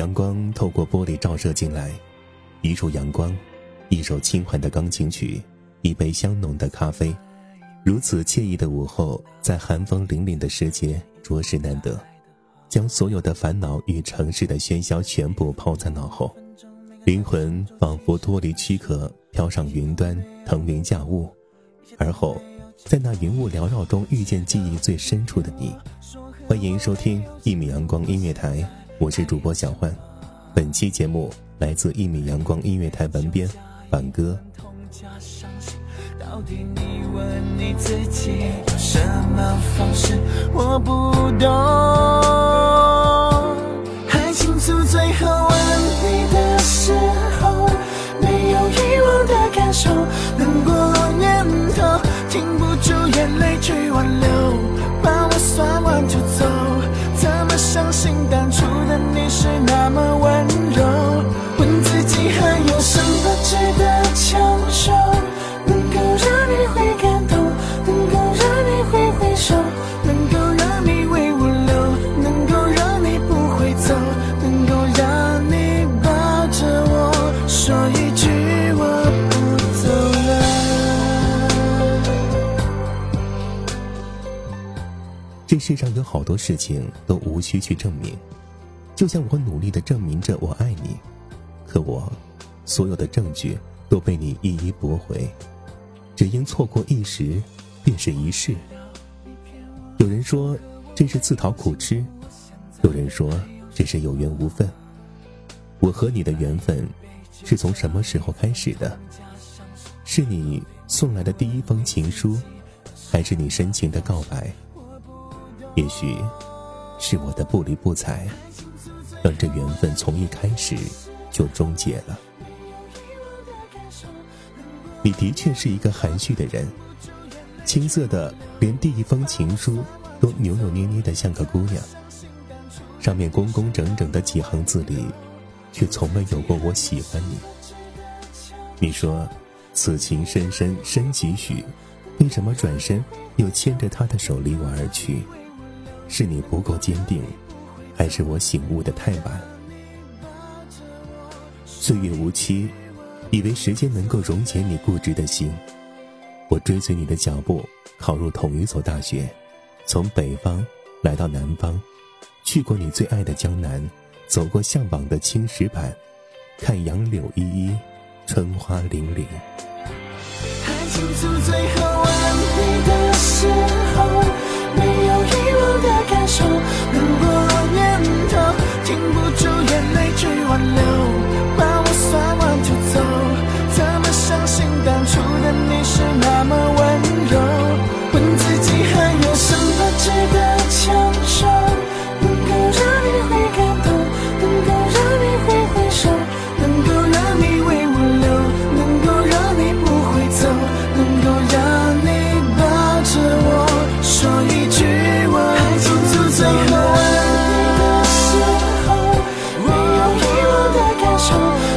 阳光透过玻璃照射进来，一束阳光，一首轻缓的钢琴曲，一杯香浓的咖啡，如此惬意的午后，在寒风凛凛的世界着实难得。将所有的烦恼与城市的喧嚣全部抛在脑后，灵魂仿佛脱离躯壳，飘上云端，腾云驾雾，而后在那云雾缭绕中遇见记忆最深处的你。欢迎收听一米阳光音乐台。我是主播小焕，本期节目来自一米阳光音乐台文编反歌。到底你问你自己，用什么方式？我不懂。爱情从最后吻你的时候，没有遗忘的感受，难过念头，禁不住眼泪去挽留，把我算完就走。怎么相信当初的你是那么温柔？问自己还有什么值得强求，能够让你会感动，能够让你会回首，能够让你为我留，能够让你不会走，能够让你抱着我说一句我不走了。这世上有好多事情都无需去证明，就像我努力的证明着我爱你，可我所有的证据都被你一一驳回，只因错过一时，便是一世。有人说这是自讨苦吃，有人说这是有缘无分。我和你的缘分是从什么时候开始的？是你送来的第一封情书，还是你深情的告白？也许是我的不理不睬，让这缘分从一开始就终结了。你的确是一个含蓄的人，青涩的连第一封情书都扭扭捏捏的像个姑娘，上面工工整整的几行字里，却从未有过我喜欢你。你说此情深深深几许，为什么转身又牵着他的手离我而去？是你不够坚定，还是我醒悟的太晚？岁月无期，以为时间能够溶解你固执的心。我追随你的脚步，考入同一所大学，从北方来到南方，去过你最爱的江南，走过向往的青石板，看杨柳依依，春花零零。爱情从最后禁不住眼泪去挽留，把我算完就走。怎么相信当初的你是那么温柔？手。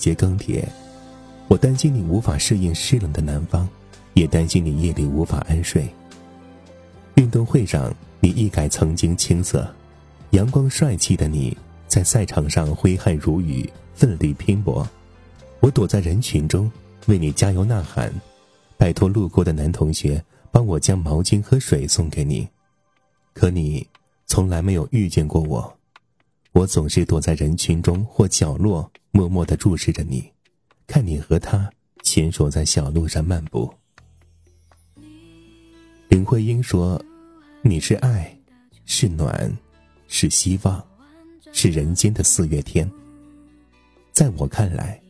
节更迭，我担心你无法适应湿冷的南方，也担心你夜里无法安睡。运动会上，你一改曾经青涩，阳光帅气的你在赛场上挥汗如雨，奋力拼搏。我躲在人群中为你加油呐喊，拜托路过的男同学帮我将毛巾和水送给你。可你从来没有遇见过我，我总是躲在人群中或角落，默默的注视着你，看你和他牵手在小路上漫步。林徽因说：“你是爱，是暖，是希望，是人间的四月天。”在我看来，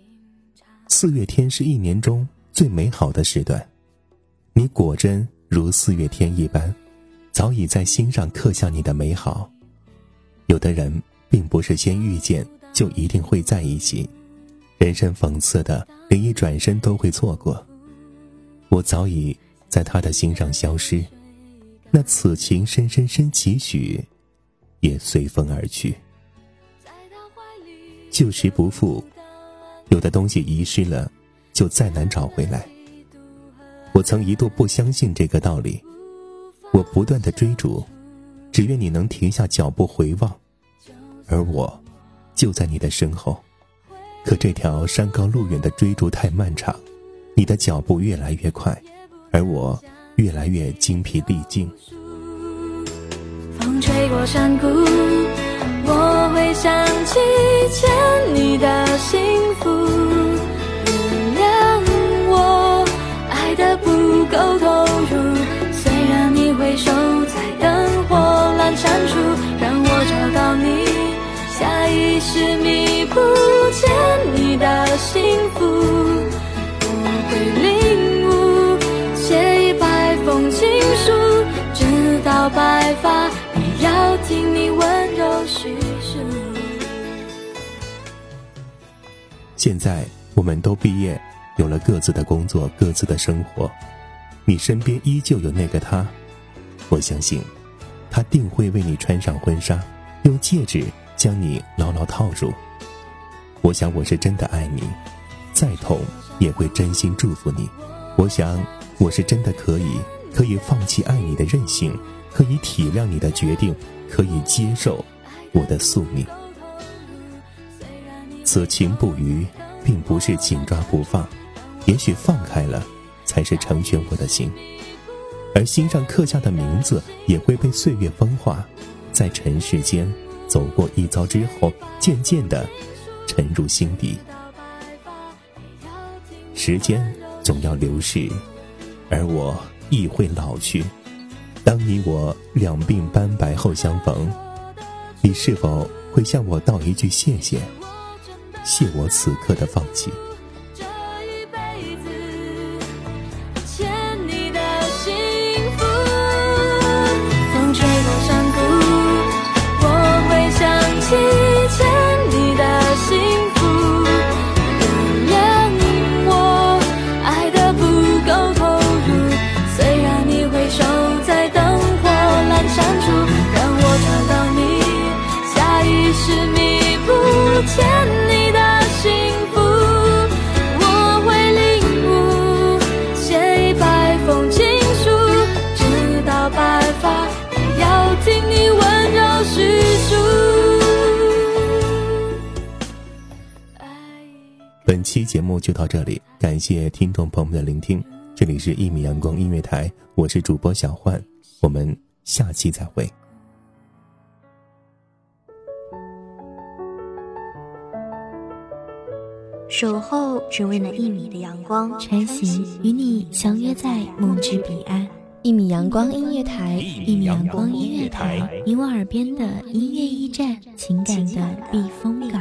四月天是一年中最美好的时段。你果真如四月天一般，早已在心上刻下你的美好。有的人并不是先遇见就一定会在一起，人生讽刺的连一转身都会错过。我早已。在他的心上消失，那此情深深深几许，也随风而去。旧时不复，有的东西遗失了，就再难找回来。我曾一度不相信这个道理，我不断的追逐，只愿你能停下脚步回望，而我，就在你的身后。可这条山高路远的追逐太漫长，你的脚步越来越快。而我越来越精疲力尽。风吹过山谷，我会想起欠你的幸福。原谅我爱的不够痛下意识弥补欠你的幸福。我会领悟，写一百。封情书，直到白发，也要听你温柔叙述。现在我们都毕业，有了各自的工作，各自的生活。你身边依旧有那个他，我相信，他定会为你穿上婚纱，用戒指将你牢牢套住。我想我是真的爱你，再痛也会真心祝福你。我想。我是真的可以，可以放弃爱你的任性，可以体谅你的决定，可以接受我的宿命。此情不渝，并不是紧抓不放，也许放开了，才是成全我的心。而心上刻下的名字，也会被岁月风化，在尘世间走过一遭之后，渐渐的沉入心底。时间总要流逝。而我亦会老去。当你我两鬓斑白后相逢，你是否会向我道一句谢谢？谢我此刻的放弃。期节目就到这里，感谢听众朋友们的聆听。这里是《一米阳光音乐台》，我是主播小焕，我们下期再会。守候只为那一米的阳光，晨行与你相约在梦之彼岸。一米阳光音乐台，一米阳光音乐台，你我耳边的音乐驿站，情感的避风港。